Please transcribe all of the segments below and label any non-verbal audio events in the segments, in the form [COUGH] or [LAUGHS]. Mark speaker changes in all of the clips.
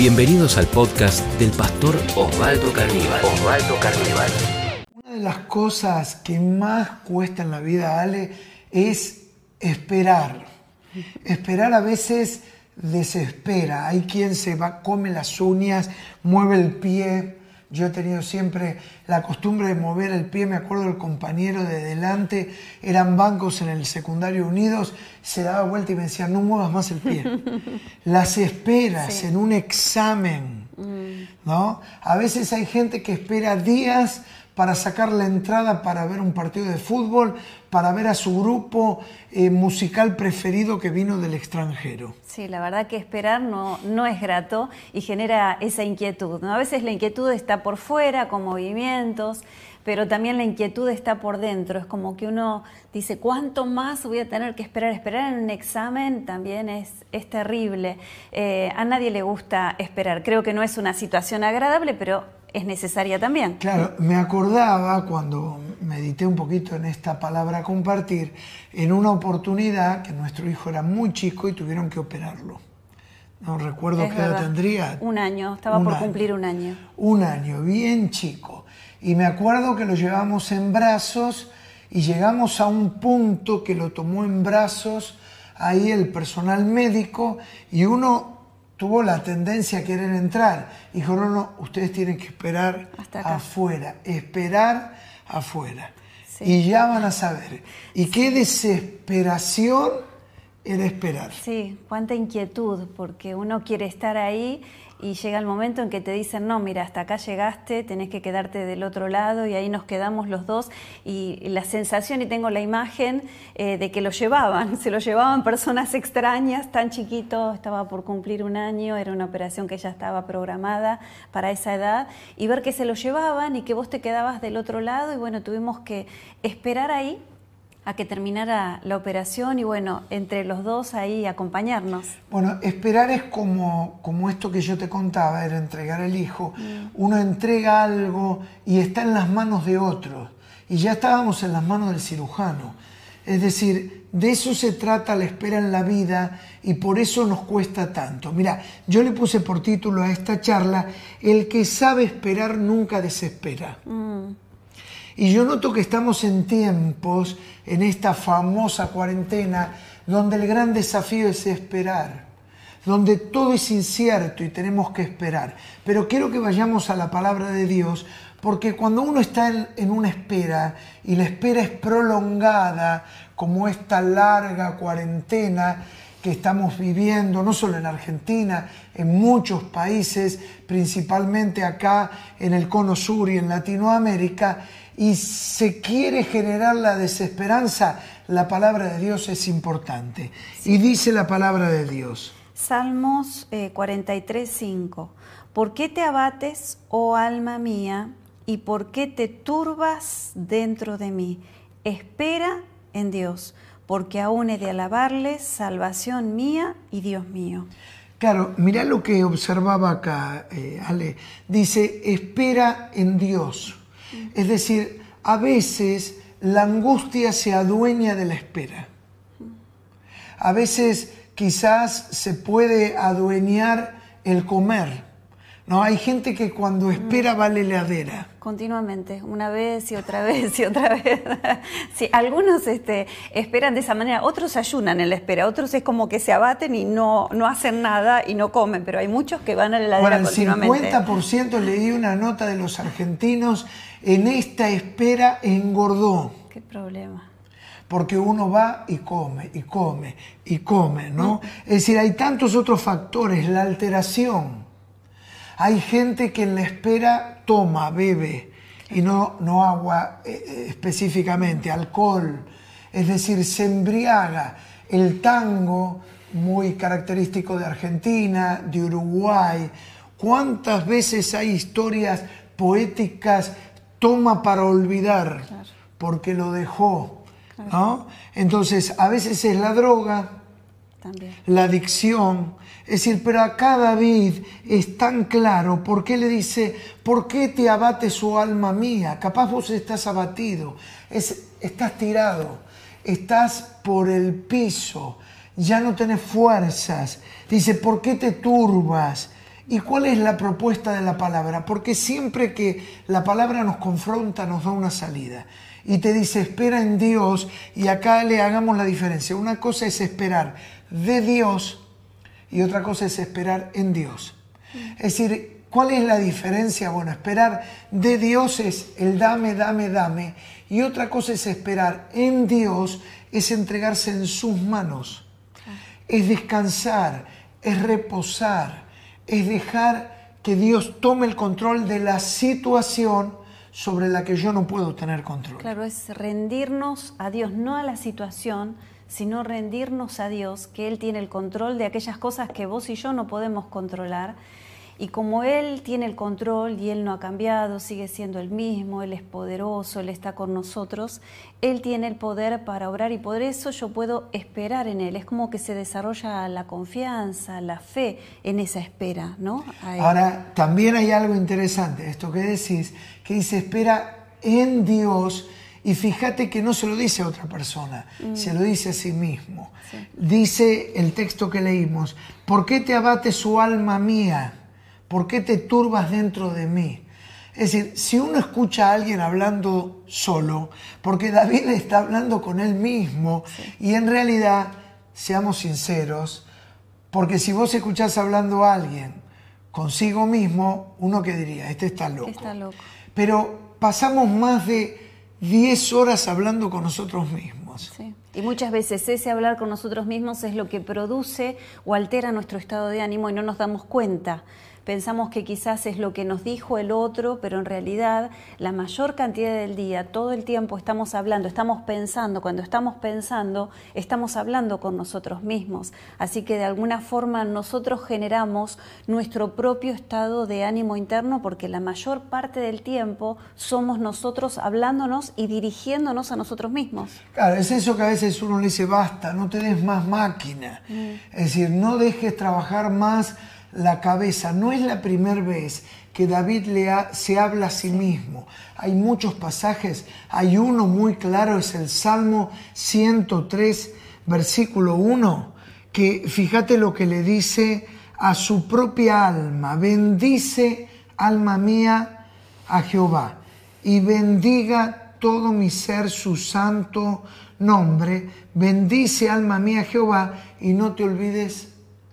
Speaker 1: Bienvenidos al podcast del pastor Osvaldo Carníbal. Osvaldo Carníbal.
Speaker 2: Una de las cosas que más cuesta en la vida, Ale, es esperar. Esperar a veces desespera. Hay quien se va, come las uñas, mueve el pie, yo he tenido siempre la costumbre de mover el pie, me acuerdo del compañero de delante, eran bancos en el secundario unidos, se daba vuelta y me decía, no muevas más el pie. [LAUGHS] Las esperas en un examen, mm. ¿no? A veces hay gente que espera días para sacar la entrada para ver un partido de fútbol, para ver a su grupo eh, musical preferido que vino del extranjero.
Speaker 3: Sí, la verdad que esperar no, no es grato y genera esa inquietud. A veces la inquietud está por fuera, con movimientos, pero también la inquietud está por dentro. Es como que uno dice, ¿cuánto más voy a tener que esperar? Esperar en un examen también es, es terrible. Eh, a nadie le gusta esperar. Creo que no es una situación agradable, pero es necesaria también.
Speaker 2: Claro, me acordaba cuando medité un poquito en esta palabra compartir, en una oportunidad que nuestro hijo era muy chico y tuvieron que operarlo. No recuerdo qué edad tendría.
Speaker 3: Un año, estaba por cumplir un año.
Speaker 2: Un año, bien chico. Y me acuerdo que lo llevamos en brazos y llegamos a un punto que lo tomó en brazos ahí el personal médico y uno tuvo la tendencia a querer entrar. Dijo, no, no, ustedes tienen que esperar afuera, esperar afuera. Y ya van a saber. Y qué desesperación era esperar.
Speaker 3: Sí, cuánta inquietud, porque uno quiere estar ahí y llega el momento en que te dicen, no, mira, hasta acá llegaste, tenés que quedarte del otro lado y ahí nos quedamos los dos y, la sensación y tengo la imagen eh, de que lo llevaban, [LAUGHS] se lo llevaban personas extrañas, tan chiquito, estaba por cumplir un año, era una operación que ya estaba programada para esa edad y ver que se lo llevaban y que vos te quedabas del otro lado y bueno, tuvimos que esperar ahí a que terminara la operación y bueno, entre los dos ahí acompañarnos.
Speaker 2: Bueno, esperar es como, como esto que yo te contaba, era entregar el hijo. Mm. Uno entrega algo y está en las manos de otro. Y ya estábamos en las manos del cirujano. Es decir, de eso se trata la espera en la vida y por eso nos cuesta tanto. Mira, yo le puse por título a esta charla, El que sabe esperar nunca desespera. Mm. Y yo noto que estamos en tiempos, en esta famosa cuarentena, donde el gran desafío es esperar, donde todo es incierto y tenemos que esperar. Pero quiero que vayamos a la palabra de Dios, porque cuando uno está en, una espera y la espera es prolongada, como esta larga cuarentena, que estamos viviendo, no solo en Argentina, en muchos países, principalmente acá en el Cono Sur y en Latinoamérica, y se quiere generar la desesperanza, la palabra de Dios es importante. Y dice la palabra de Dios.
Speaker 3: Salmos 43, eh, 5. ¿Por qué te abates, oh alma mía, y por qué te turbas dentro de mí? Espera en Dios, porque aún he de alabarle, salvación mía y Dios mío.
Speaker 2: Claro, mira lo que observaba acá, eh, Ale. Dice, espera en Dios. Es decir, a veces la angustia se adueña de la espera. A veces quizás se puede adueñar el comer. No, hay gente que cuando espera va a la.
Speaker 3: Continuamente, una vez y otra [LAUGHS] vez y otra vez. [LAUGHS] sí, algunos este, esperan de esa manera, otros ayunan en la espera, otros es como que se abaten y no, no hacen nada y no comen, pero hay muchos que van a la heladera
Speaker 2: bueno,
Speaker 3: continuamente.
Speaker 2: El 50% leí una nota de los argentinos en esta espera engordó.
Speaker 3: Qué problema.
Speaker 2: Porque uno va y come, y come, y come, ¿no? Es decir, hay tantos otros factores, la alteración. Hay gente que en la espera toma, bebe, y no, no agua eh, eh, específicamente, alcohol. Es decir, se embriaga. El tango, muy característico de Argentina, de Uruguay. ¿Cuántas veces hay historias poéticas toma para olvidar porque lo dejó. ¿no? Entonces, a veces es la droga, la adicción. Es decir, pero acá David es tan claro porque le dice, ¿por qué te abate su alma mía? Capaz vos estás abatido, es, estás tirado, estás por el piso, ya no tenés fuerzas. Dice, ¿por qué te turbas? ¿Y cuál es la propuesta de la palabra? Porque siempre que la palabra nos confronta, nos da una salida. Y te dice, espera en Dios, y acá le hagamos la diferencia. Una cosa es esperar de Dios y otra cosa es esperar en Dios. Es decir, ¿cuál es la diferencia? Bueno, esperar de Dios es el dame, dame, dame. Y otra cosa es esperar en Dios, es entregarse en sus manos. Es descansar, es reposar es dejar que Dios tome el control de la situación sobre la que yo no puedo tener control.
Speaker 3: Claro, es rendirnos a Dios, no a la situación, sino rendirnos a Dios, que Él tiene el control de aquellas cosas que vos y yo no podemos controlar y como Él tiene el control y Él no ha cambiado, sigue siendo el mismo, Él es poderoso, Él está con nosotros, Él tiene el poder para obrar y por eso yo puedo esperar en Él. Es como que se desarrolla la confianza, la fe en esa espera, ¿no?
Speaker 2: Ahora, también hay algo interesante, esto que decís, que dice espera en Dios. Y fíjate que no se lo dice a otra persona, mm. se lo dice a sí mismo. Dice el texto que leímos, ¿por qué te abate su alma mía? ¿Por qué te turbas dentro de mí? Es decir, si uno escucha a alguien hablando solo, porque David está hablando con él mismo, y en realidad, seamos sinceros, porque si vos escuchás hablando a alguien consigo mismo, uno que diría, este está loco.
Speaker 3: Está loco.
Speaker 2: Pero pasamos más de 10 horas hablando con nosotros mismos.
Speaker 3: Y muchas veces ese hablar con nosotros mismos es lo que produce o altera nuestro estado de ánimo y no nos damos cuenta pensamos que quizás es lo que nos dijo el otro, pero en realidad la mayor cantidad del día, todo el tiempo estamos hablando, estamos pensando, cuando estamos pensando, estamos hablando con nosotros mismos. Así que de alguna forma nosotros generamos nuestro propio estado de ánimo interno porque la mayor parte del tiempo somos nosotros hablándonos y dirigiéndonos a nosotros mismos.
Speaker 2: Claro, es eso que a veces uno le dice, basta, no tenés más máquina. Mm. Es decir, no dejes trabajar más la cabeza. No es la primera vez que David le se habla a sí mismo. Hay muchos pasajes, hay uno muy claro, es el Salmo 103, versículo 1, que fíjate lo que le dice a su propia alma, bendice alma mía a Jehová y bendiga todo mi ser su santo nombre, bendice alma mía a Jehová y no te olvides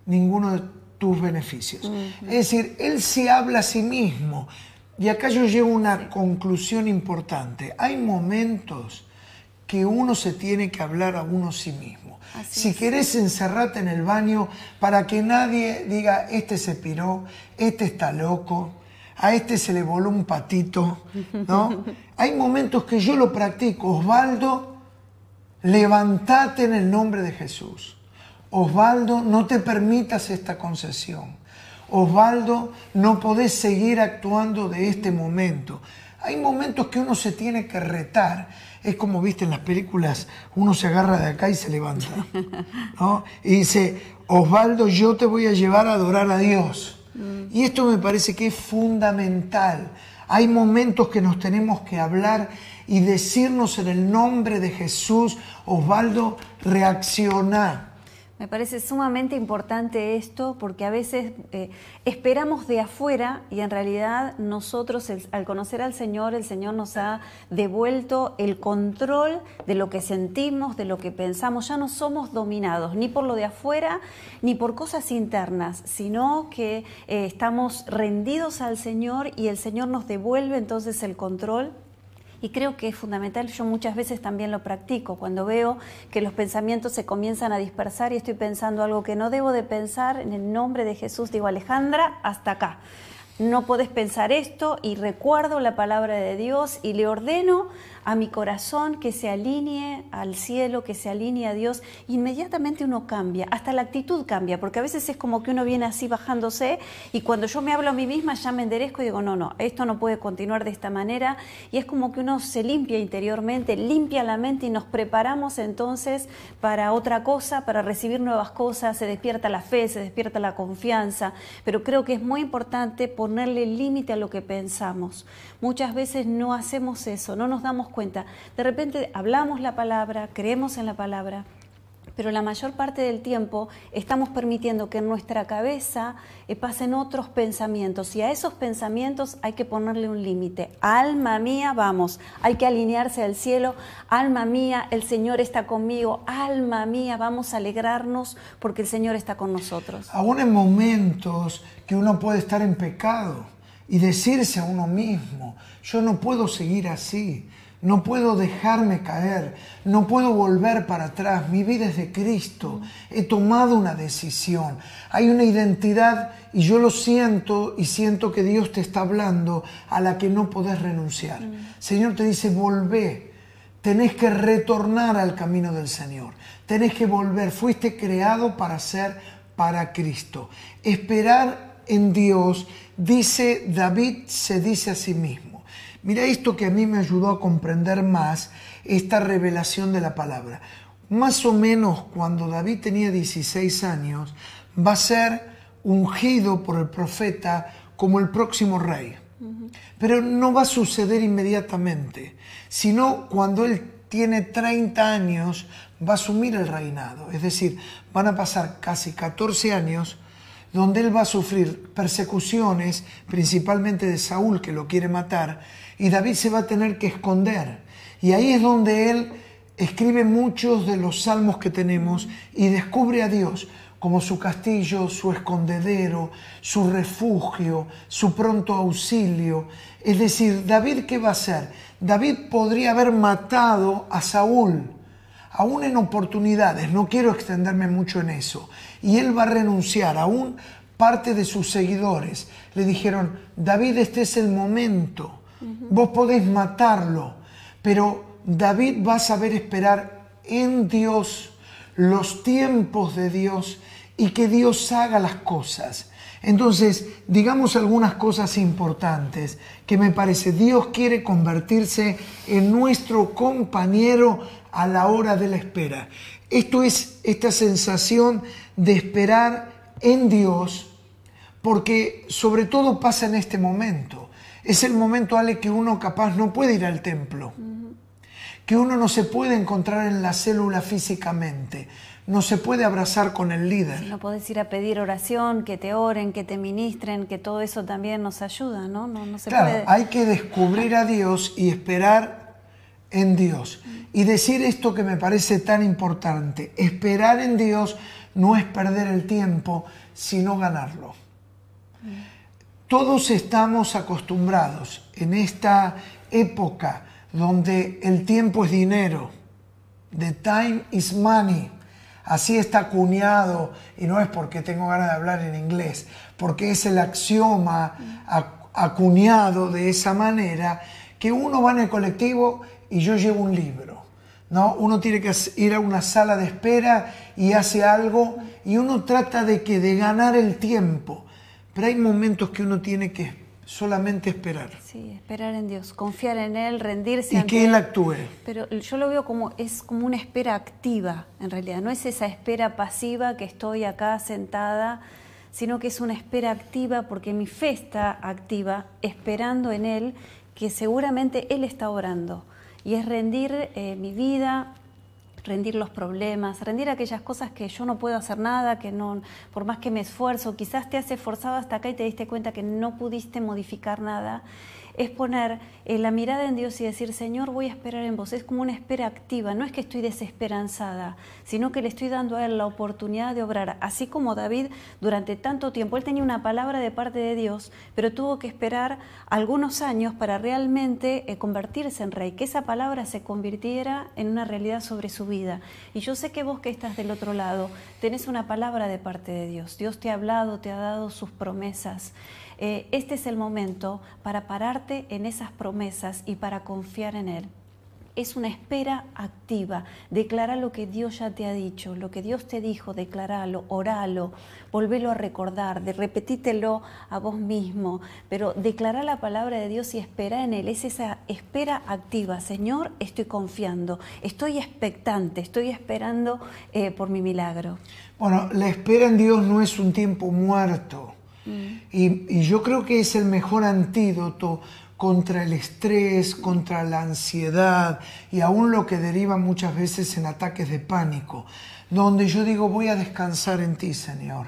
Speaker 2: ninguno de tus beneficios. Es decir, Él se habla a sí mismo. Y acá yo llevo una conclusión importante. Hay momentos que uno se tiene que hablar a uno sí mismo. si querés encerrarte en el baño para que nadie diga, este se piró, este está loco, a este se le voló un patito, ¿no? [LAUGHS] Hay momentos que yo lo practico. Osvaldo, levantate en el nombre de Jesús. Osvaldo, no te permitas esta concesión. Osvaldo, no podés seguir actuando de este momento. Hay momentos que uno se tiene que retar. Es como viste en las películas, uno se agarra de acá y se levanta. [LAUGHS] Y dice, Osvaldo, yo te voy a llevar a adorar a Dios. Mm. Y esto me parece que es fundamental. Hay momentos que nos tenemos que hablar y decirnos en el nombre de Jesús, Osvaldo, reacciona
Speaker 3: me parece sumamente importante esto porque a veces eh, esperamos de afuera y en realidad nosotros al conocer al Señor, el Señor nos ha devuelto el control de lo que sentimos, de lo que pensamos. Ya no somos dominados ni por lo de afuera ni por cosas internas, sino que eh, estamos rendidos al Señor y el Señor nos devuelve entonces el control y creo que es fundamental, yo muchas veces también lo practico, cuando veo que los pensamientos se comienzan a dispersar y estoy pensando algo que no debo de pensar, en el nombre de Jesús digo, Alejandra, hasta acá. No podés pensar esto y recuerdo la palabra de Dios y le ordeno a mi corazón que se alinee al cielo, que se alinee a Dios, inmediatamente uno cambia, hasta la actitud cambia, porque a veces es como que uno viene así bajándose y cuando yo me hablo a mí misma ya me enderezco y digo, no, no, esto no puede continuar de esta manera y es como que uno se limpia interiormente, limpia la mente y nos preparamos entonces para otra cosa, para recibir nuevas cosas, se despierta la fe, se despierta la confianza, pero creo que es muy importante ponerle límite a lo que pensamos. Muchas veces no hacemos eso, no nos damos cuenta. De repente hablamos la palabra, creemos en la palabra, pero la mayor parte del tiempo estamos permitiendo que en nuestra cabeza eh, pasen otros pensamientos y a esos pensamientos hay que ponerle un límite. Alma mía, vamos, hay que alinearse al cielo. Alma mía, el Señor está conmigo. Alma mía, vamos a alegrarnos porque el Señor está con nosotros.
Speaker 2: Aún en momentos que uno puede estar en pecado y decirse a uno mismo, yo no puedo seguir así. No puedo dejarme caer, no puedo volver para atrás. Mi vida es de Cristo. He tomado una decisión. Hay una identidad y yo lo siento y siento que Dios te está hablando a la que no podés renunciar. Señor te dice, volvé. Tenés que retornar al camino del Señor. Tenés que volver. Fuiste creado para ser para Cristo. Esperar en Dios, dice David, se dice a sí mismo. Mira esto que a mí me ayudó a comprender más esta revelación de la palabra. Más o menos cuando David tenía 16 años, va a ser ungido por el profeta como el próximo rey. Pero no va a suceder inmediatamente, sino cuando él tiene 30 años va a asumir el reinado. Es decir, van a pasar casi 14 años donde él va a sufrir persecuciones, principalmente de Saúl que lo quiere matar, y David se va a tener que esconder. Y ahí es donde él escribe muchos de los salmos que tenemos y descubre a Dios como su castillo, su escondedero, su refugio, su pronto auxilio. Es decir, David, ¿qué va a hacer? David podría haber matado a Saúl, aún en oportunidades, no quiero extenderme mucho en eso, y él va a renunciar, aún parte de sus seguidores le dijeron, David, este es el momento, Vos podés matarlo, pero David va a saber esperar en Dios los tiempos de Dios y que Dios haga las cosas. Entonces, digamos algunas cosas importantes que me parece, Dios quiere convertirse en nuestro compañero a la hora de la espera. Esto es esta sensación de esperar en Dios, porque sobre todo pasa en este momento es el momento, Ale, que uno capaz no puede ir al templo, que uno no se puede encontrar en la célula físicamente, no se puede abrazar con el líder.
Speaker 3: no podés ir a pedir oración, que te oren, que te ministren, que todo eso también nos ayuda, ¿no? no, se
Speaker 2: claro, hay que descubrir a Dios y esperar en Dios. Y decir esto que me parece tan importante, esperar en Dios no es perder el tiempo, sino ganarlo. Todos estamos acostumbrados en esta época donde el tiempo es dinero, the time is money. Así está acuñado, y no es porque tengo ganas de hablar en inglés, porque es el axioma acuñado de esa manera que uno va en el colectivo y yo llevo un libro. ¿no? Uno tiene que ir a una sala de espera y hace algo y uno trata de que de ganar el tiempo. Pero hay momentos que uno tiene que solamente esperar.
Speaker 3: Sí, esperar en Dios, confiar en Él, rendirse.
Speaker 2: Y que Él actúe.
Speaker 3: Pero yo lo veo como, es como una espera activa, en realidad. No es esa espera pasiva que estoy acá sentada, sino que es una espera activa porque mi fe está activa, esperando en Él, que seguramente Él está orando. Y es rendir eh, mi vida, rendir los problemas, rendir aquellas cosas que yo no puedo hacer nada, que no, por más que me esfuerzo, quizás te has esforzado hasta acá y te diste cuenta que no pudiste modificar nada es poner eh, la mirada en Dios y decir, Señor, voy a esperar en vos. Es como una espera activa, no es que estoy desesperanzada, sino que le estoy dando a Él la oportunidad de obrar. Así como David durante tanto tiempo, él tenía una palabra de parte de Dios, pero tuvo que esperar algunos años para realmente eh, convertirse en rey, que esa palabra se convirtiera en una realidad sobre su vida. Y yo sé que vos que estás del otro lado, tenés una palabra de parte de Dios. Dios te ha hablado, te ha dado sus promesas. Eh, este es el momento para pararte en esas promesas y para confiar en Él. Es una espera activa. Declara lo que Dios ya te ha dicho, lo que Dios te dijo, declaralo, oralo, volvelo a recordar, de repetítelo a vos mismo, pero declara la palabra de Dios y espera en Él. Es esa espera activa. Señor, estoy confiando, estoy expectante, estoy esperando eh, por mi milagro.
Speaker 2: Bueno, la espera en Dios no es un tiempo muerto y, yo creo que es el mejor antídoto contra el estrés, contra la ansiedad y aún lo que deriva muchas veces en ataques de pánico, donde yo digo voy a descansar en ti, Señor.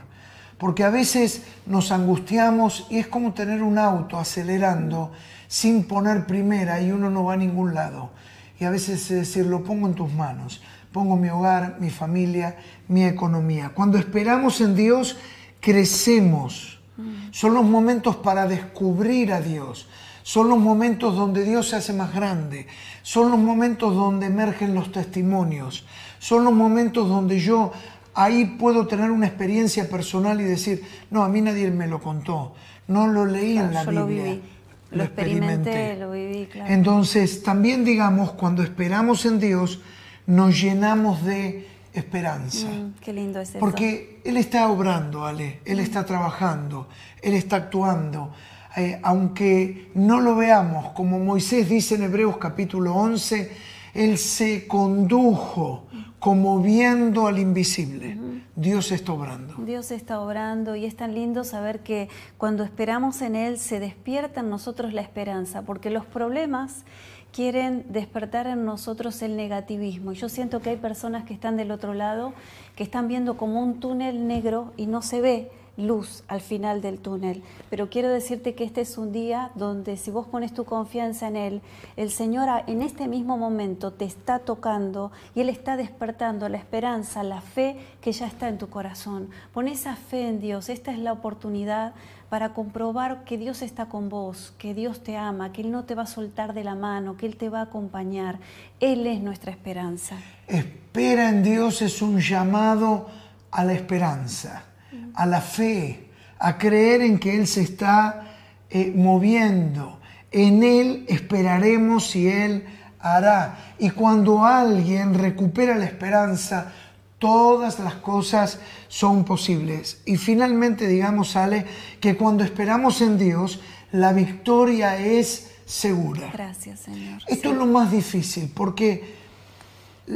Speaker 2: Porque a veces nos angustiamos y es como tener un auto acelerando sin poner primera y uno no va a ningún lado. Y a veces es decir, lo pongo en tus manos, pongo mi hogar, mi familia, mi economía. Cuando esperamos en Dios, crecemos. Son los momentos para descubrir a Dios. Son los momentos donde Dios se hace más grande. Son los momentos donde emergen los testimonios. Son los momentos donde yo ahí puedo tener una experiencia personal y decir, no, a mí nadie me lo contó. No lo leí en la Biblia. Lo, viví.
Speaker 3: lo, experimenté, lo viví,
Speaker 2: claro. Entonces, también digamos, cuando esperamos en Dios, nos llenamos de esperanza. Mm,
Speaker 3: qué lindo es eso.
Speaker 2: Porque Él está obrando, Ale, Él está trabajando, Él está actuando. Eh, aunque no lo veamos, como Moisés dice en Hebreos capítulo 11, Él se condujo como viendo al invisible. Dios está obrando.
Speaker 3: Dios está obrando y es tan lindo saber que cuando esperamos en Él se despierta en nosotros la esperanza, porque los problemas quieren despertar en nosotros el negativismo. Yo siento que hay personas que están del otro lado, que están viendo como un túnel negro y no se ve luz al final del túnel. Pero quiero decirte que este es un día donde si vos pones tu confianza en Él, el Señor en este mismo momento te está tocando y Él está despertando la esperanza, la fe que ya está en tu corazón. Pon esa fe en Dios, esta es la oportunidad para comprobar que Dios está con vos, que Dios te ama, que Él no te va a soltar de la mano, que Él te va a acompañar. Él es nuestra esperanza.
Speaker 2: Espera en Dios es un llamado a la esperanza, a la fe, a creer en que Él se está eh, moviendo. En Él esperaremos y Él hará. Y cuando alguien recupera la esperanza, todas las cosas son posibles. Y finalmente, digamos, sale que cuando esperamos en Dios, la victoria es segura.
Speaker 3: Gracias, Señor.
Speaker 2: Esto es lo más difícil, porque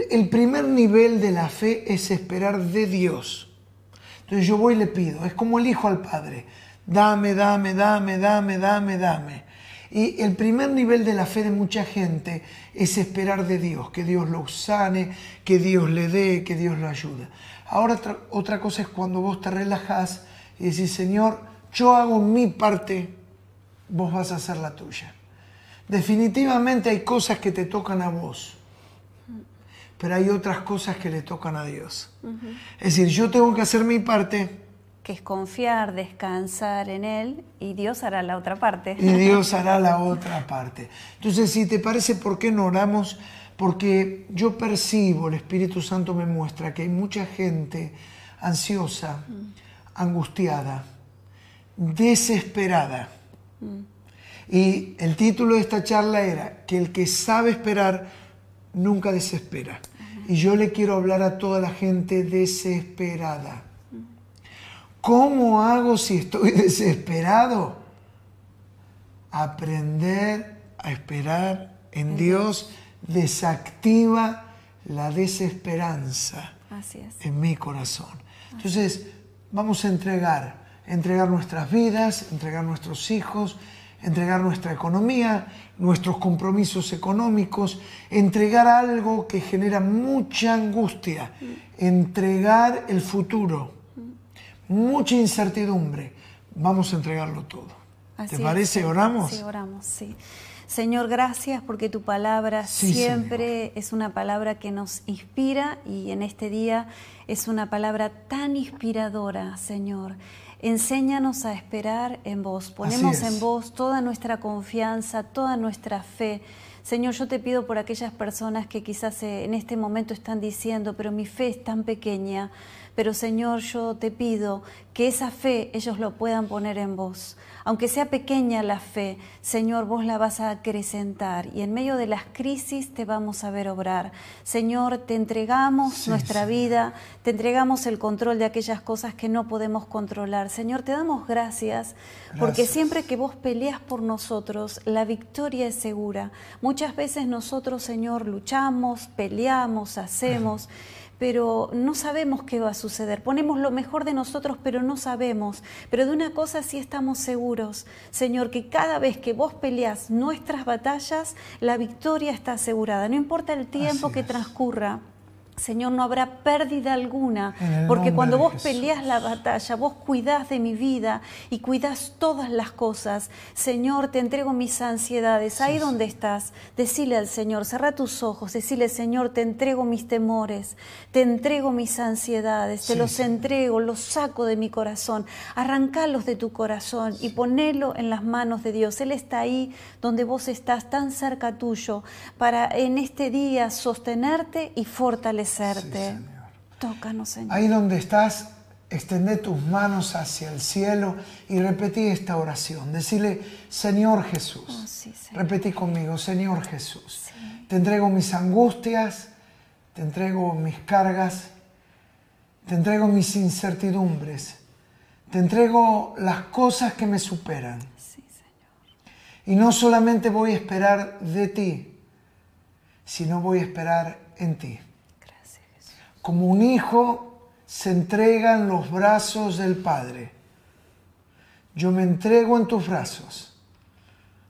Speaker 2: el primer nivel de la fe es esperar de Dios. Entonces yo voy y le pido, es como el hijo al padre, dame, dame, dame, dame, dame, dame. Y el primer nivel de la fe de mucha gente es esperar de Dios, que Dios lo sane, que Dios le dé, que Dios lo ayude. Ahora otra cosa es cuando vos te relajás y decís, Señor, yo hago mi parte, vos vas a hacer la tuya. Definitivamente hay cosas que te tocan a vos, pero hay otras cosas que le tocan a Dios. Es decir, yo tengo que hacer mi parte,
Speaker 3: que es confiar, descansar en Él y Dios hará la otra parte.
Speaker 2: Y [LAUGHS] Dios hará la otra parte. Entonces, si te parece, ¿por qué no oramos? Porque yo percibo, el Espíritu Santo me muestra que hay mucha gente ansiosa, angustiada, desesperada. Y el título de esta charla era que el que sabe esperar nunca desespera. Y yo le quiero hablar a toda la gente desesperada ¿Cómo hago si estoy [LAUGHS] desesperado? Aprender a esperar en Dios desactiva la desesperanza en mi corazón. Entonces, vamos a entregar, entregar nuestras vidas, entregar nuestros hijos, entregar nuestra economía, nuestros compromisos económicos, entregar algo que genera mucha angustia, entregar el futuro mucha incertidumbre, vamos a entregarlo todo. ¿Te parece? ¿Oramos?
Speaker 3: Sí, oramos, sí. Señor, gracias porque tu palabra siempre es una palabra que nos inspira y en este día es una palabra tan inspiradora, Señor. Enséñanos a esperar en vos. Ponemos en vos toda nuestra confianza, toda nuestra fe. Señor, yo te pido por aquellas personas que quizás eh, en este momento están diciendo, pero mi fe es tan pequeña. Pero Señor, yo te pido que esa fe ellos lo puedan poner en vos. Aunque sea pequeña la fe, Señor, vos la vas a acrecentar y en medio de las crisis te vamos a ver obrar. Señor, te entregamos nuestra vida, te entregamos el control de aquellas cosas que no podemos controlar. Señor, te damos gracias, porque siempre que vos peleas por nosotros, la victoria es segura. Muchas veces nosotros, Señor, luchamos, peleamos, hacemos pero no sabemos qué va a suceder. Ponemos lo mejor de nosotros, pero no sabemos. Pero de una cosa sí estamos seguros, Señor, que cada vez que vos peleas nuestras batallas, la victoria está asegurada. No importa el tiempo que transcurra. Señor, no habrá pérdida alguna, porque cuando vos peleas la batalla, vos cuidás de mi vida y cuidás todas las cosas. Señor, te entrego mis ansiedades. Ahí donde estás, decile al Señor, cerra tus ojos, decile, Señor, te entrego mis temores, te entrego mis ansiedades, te los entrego, los saco de mi corazón. Arrancalos de tu corazón y ponelo en las manos de Dios. Él está ahí donde vos estás, tan cerca tuyo, para en este día sostenerte y Tócanos, Señor.
Speaker 2: Ahí donde estás, extende tus manos hacia el cielo y repetí esta oración. Decirle, Señor Jesús. Oh, repetí conmigo, Señor Jesús. Te entrego mis angustias, te entrego mis cargas, te entrego mis incertidumbres, te entrego las cosas que me superan. Y no solamente voy a esperar de ti, sino voy a esperar en ti como un hijo se entrega en los brazos del Padre. Yo me entrego en tus brazos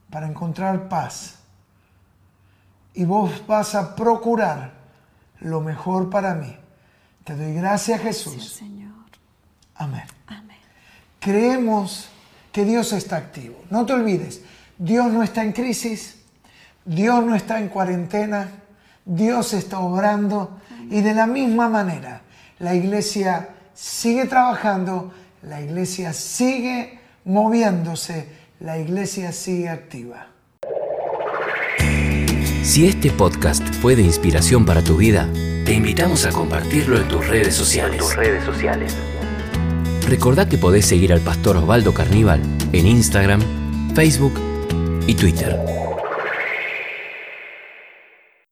Speaker 2: para encontrar paz. Y vos vas a procurar lo mejor para mí. Te doy gracias, Jesús. Señor. Amén. Amén. Creemos que Dios está activo. No te olvides, Dios no está en crisis, Dios no está en cuarentena, Dios está obrando y de la misma manera, la iglesia sigue trabajando, la iglesia sigue moviéndose, la iglesia sigue activa.
Speaker 1: Si este podcast fue de inspiración para tu vida, te invitamos a compartirlo en tus redes sociales. tus redes sociales. Recordá que podés seguir al pastor Osvaldo Carníbal en Instagram, Facebook y Twitter.